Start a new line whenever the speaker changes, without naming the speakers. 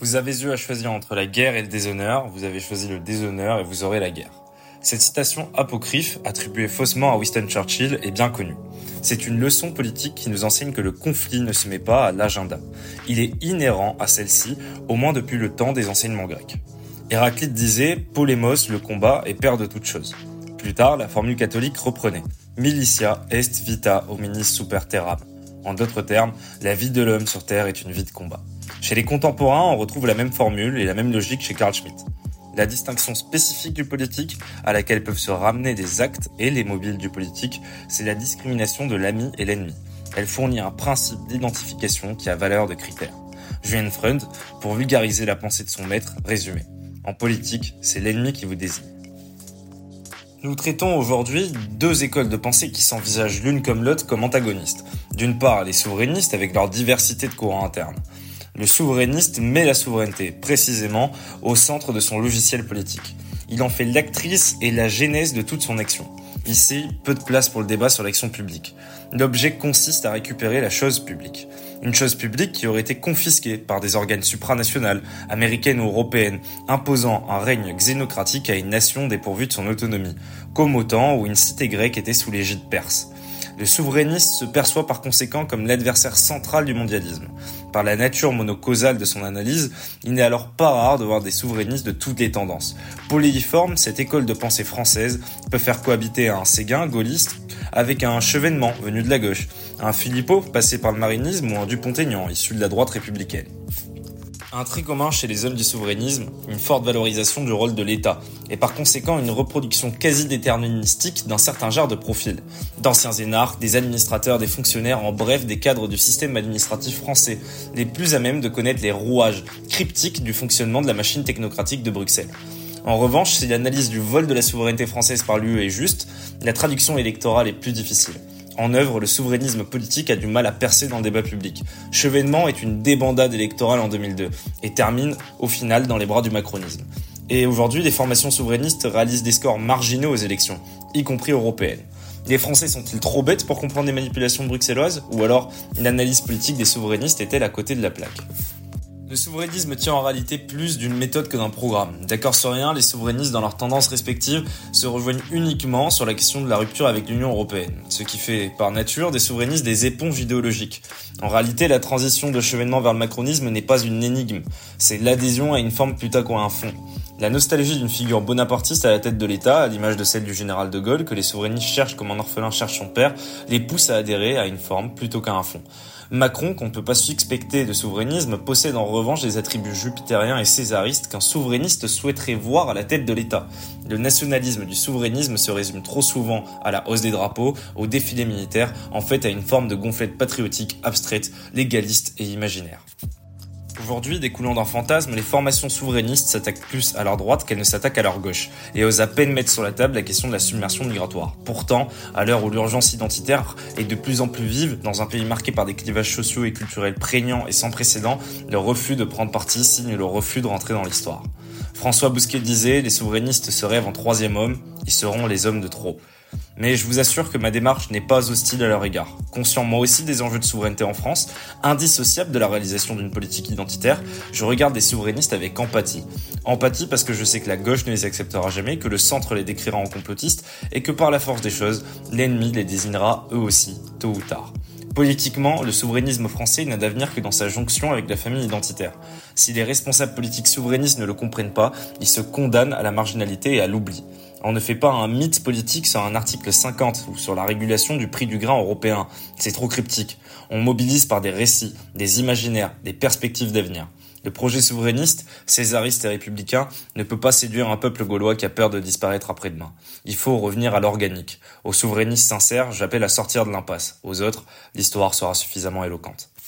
Vous avez eu à choisir entre la guerre et le déshonneur, vous avez choisi le déshonneur et vous aurez la guerre. Cette citation apocryphe, attribuée faussement à Winston Churchill, est bien connue. C'est une leçon politique qui nous enseigne que le conflit ne se met pas à l'agenda. Il est inhérent à celle-ci, au moins depuis le temps des enseignements grecs. Héraclite disait Polémos, le combat, est père de toute chose. Plus tard, la formule catholique reprenait Militia est vita hominis super terram. En d'autres termes, la vie de l'homme sur Terre est une vie de combat. Chez les contemporains, on retrouve la même formule et la même logique chez Carl Schmitt. La distinction spécifique du politique, à laquelle peuvent se ramener des actes et les mobiles du politique, c'est la discrimination de l'ami et l'ennemi. Elle fournit un principe d'identification qui a valeur de critère. Julien Freund, pour vulgariser la pensée de son maître, résumé. En politique, c'est l'ennemi qui vous désigne. Nous traitons aujourd'hui deux écoles de pensée qui s'envisagent l'une comme l'autre comme antagonistes. D'une part, les souverainistes avec leur diversité de courants internes. Le souverainiste met la souveraineté, précisément, au centre de son logiciel politique. Il en fait l'actrice et la genèse de toute son action. Ici, peu de place pour le débat sur l'action publique. L'objet consiste à récupérer la chose publique. Une chose publique qui aurait été confisquée par des organes supranationales, américaines ou européennes, imposant un règne xénocratique à une nation dépourvue de son autonomie, comme au temps où une cité grecque était sous l'égide perse. Le souverainiste se perçoit par conséquent comme l'adversaire central du mondialisme. Par la nature monocausale de son analyse, il n'est alors pas rare de voir des souverainistes de toutes les tendances. Polyforme, cette école de pensée française peut faire cohabiter un Séguin gaulliste avec un Chevènement venu de la gauche, un Philippot passé par le marinisme ou un Dupont-Aignan issu de la droite républicaine. Un trait commun chez les hommes du souverainisme, une forte valorisation du rôle de l'État, et par conséquent une reproduction quasi déterministique d'un certain genre de profil. D'anciens énarques, des administrateurs, des fonctionnaires, en bref des cadres du système administratif français, les plus à même de connaître les rouages cryptiques du fonctionnement de la machine technocratique de Bruxelles. En revanche, si l'analyse du vol de la souveraineté française par l'UE est juste, la traduction électorale est plus difficile en œuvre, le souverainisme politique a du mal à percer dans le débat public. Chevènement est une débandade électorale en 2002 et termine au final dans les bras du macronisme. Et aujourd'hui, les formations souverainistes réalisent des scores marginaux aux élections, y compris européennes. Les Français sont-ils trop bêtes pour comprendre les manipulations bruxelloises Ou alors, une analyse politique des souverainistes est-elle à côté de la plaque? Le souverainisme tient en réalité plus d'une méthode que d'un programme. D'accord sur rien, les souverainistes dans leurs tendances respectives se rejoignent uniquement sur la question de la rupture avec l'Union européenne, ce qui fait par nature des souverainistes des éponges idéologiques. En réalité, la transition de chevènement vers le macronisme n'est pas une énigme, c'est l'adhésion à une forme plutôt qu'à un fond. La nostalgie d'une figure bonapartiste à la tête de l'État, à l'image de celle du général de Gaulle, que les souverainistes cherchent comme un orphelin cherche son père, les pousse à adhérer à une forme plutôt qu'à un fond. Macron, qu'on ne peut pas suspecter de souverainisme, possède en revanche des attributs jupitériens et césaristes qu'un souverainiste souhaiterait voir à la tête de l'État. Le nationalisme du souverainisme se résume trop souvent à la hausse des drapeaux, au défilé militaire, en fait à une forme de gonflette patriotique abstraite, légaliste et imaginaire. Aujourd'hui, découlant d'un fantasme, les formations souverainistes s'attaquent plus à leur droite qu'elles ne s'attaquent à leur gauche, et osent à peine mettre sur la table la question de la submersion migratoire. Pourtant, à l'heure où l'urgence identitaire est de plus en plus vive, dans un pays marqué par des clivages sociaux et culturels prégnants et sans précédent, le refus de prendre parti signe le refus de rentrer dans l'histoire. François Bousquet disait, les souverainistes se rêvent en troisième homme, ils seront les hommes de trop. Mais je vous assure que ma démarche n'est pas hostile à leur égard. Conscient moi aussi des enjeux de souveraineté en France, indissociable de la réalisation d'une politique identitaire, je regarde les souverainistes avec empathie. Empathie parce que je sais que la gauche ne les acceptera jamais, que le centre les décrira en complotistes, et que par la force des choses, l'ennemi les désignera eux aussi, tôt ou tard. Politiquement, le souverainisme français n'a d'avenir que dans sa jonction avec la famille identitaire. Si les responsables politiques souverainistes ne le comprennent pas, ils se condamnent à la marginalité et à l'oubli. On ne fait pas un mythe politique sur un article 50 ou sur la régulation du prix du grain européen. C'est trop cryptique. On mobilise par des récits, des imaginaires, des perspectives d'avenir. Le projet souverainiste, césariste et républicain ne peut pas séduire un peuple gaulois qui a peur de disparaître après-demain. Il faut revenir à l'organique. Aux souverainistes sincères, j'appelle à sortir de l'impasse. Aux autres, l'histoire sera suffisamment éloquente.